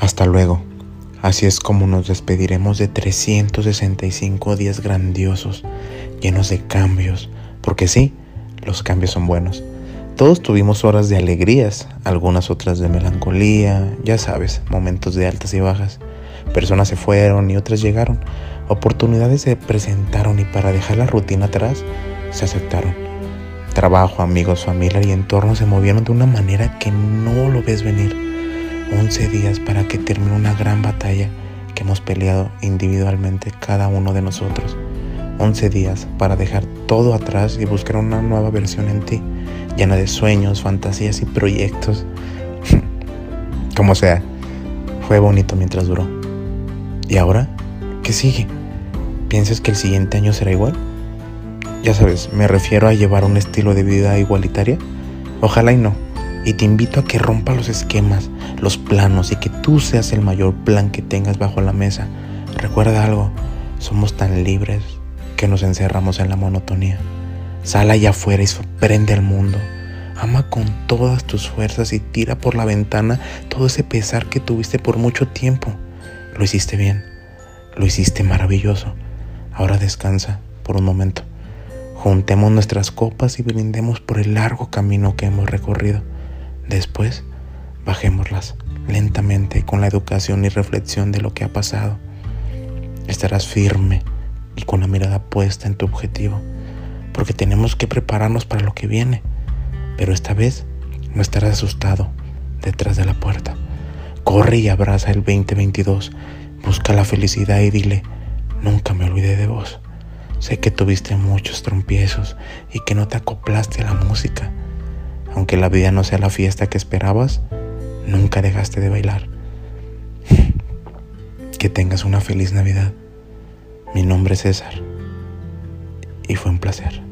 Hasta luego. Así es como nos despediremos de 365 días grandiosos, llenos de cambios, porque sí, los cambios son buenos. Todos tuvimos horas de alegrías, algunas otras de melancolía, ya sabes, momentos de altas y bajas. Personas se fueron y otras llegaron. Oportunidades se presentaron y para dejar la rutina atrás, se aceptaron. Trabajo, amigos, familia y entorno se movieron de una manera que no lo ves venir. 11 días para que termine una gran batalla que hemos peleado individualmente cada uno de nosotros. 11 días para dejar todo atrás y buscar una nueva versión en ti llena de sueños, fantasías y proyectos. Como sea, fue bonito mientras duró. ¿Y ahora? ¿Qué sigue? ¿Piensas que el siguiente año será igual? Ya sabes, me refiero a llevar un estilo de vida igualitaria. Ojalá y no. Y te invito a que rompa los esquemas, los planos y que tú seas el mayor plan que tengas bajo la mesa. Recuerda algo, somos tan libres que nos encerramos en la monotonía. Sal allá afuera y sorprende al mundo. Ama con todas tus fuerzas y tira por la ventana todo ese pesar que tuviste por mucho tiempo. Lo hiciste bien, lo hiciste maravilloso. Ahora descansa por un momento. Juntemos nuestras copas y brindemos por el largo camino que hemos recorrido. Después, bajémoslas lentamente con la educación y reflexión de lo que ha pasado. Estarás firme y con la mirada puesta en tu objetivo porque tenemos que prepararnos para lo que viene. Pero esta vez no estarás asustado detrás de la puerta. Corre y abraza el 2022. Busca la felicidad y dile, nunca me olvidé de vos. Sé que tuviste muchos trompiezos y que no te acoplaste a la música. Aunque la vida no sea la fiesta que esperabas, nunca dejaste de bailar. Que tengas una feliz Navidad. Mi nombre es César y fue un placer.